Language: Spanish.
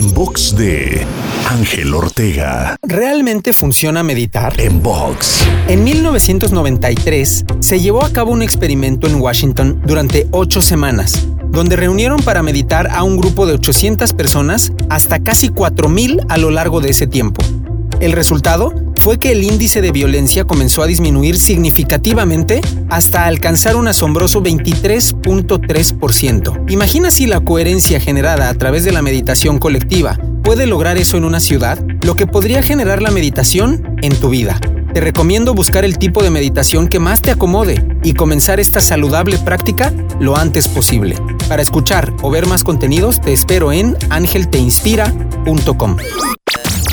En box de Ángel Ortega. ¿Realmente funciona meditar? En box. En 1993 se llevó a cabo un experimento en Washington durante ocho semanas, donde reunieron para meditar a un grupo de 800 personas hasta casi 4.000 a lo largo de ese tiempo. El resultado fue que el índice de violencia comenzó a disminuir significativamente hasta alcanzar un asombroso 23.3%. Imagina si la coherencia generada a través de la meditación colectiva puede lograr eso en una ciudad, lo que podría generar la meditación en tu vida. Te recomiendo buscar el tipo de meditación que más te acomode y comenzar esta saludable práctica lo antes posible. Para escuchar o ver más contenidos te espero en angelteinspira.com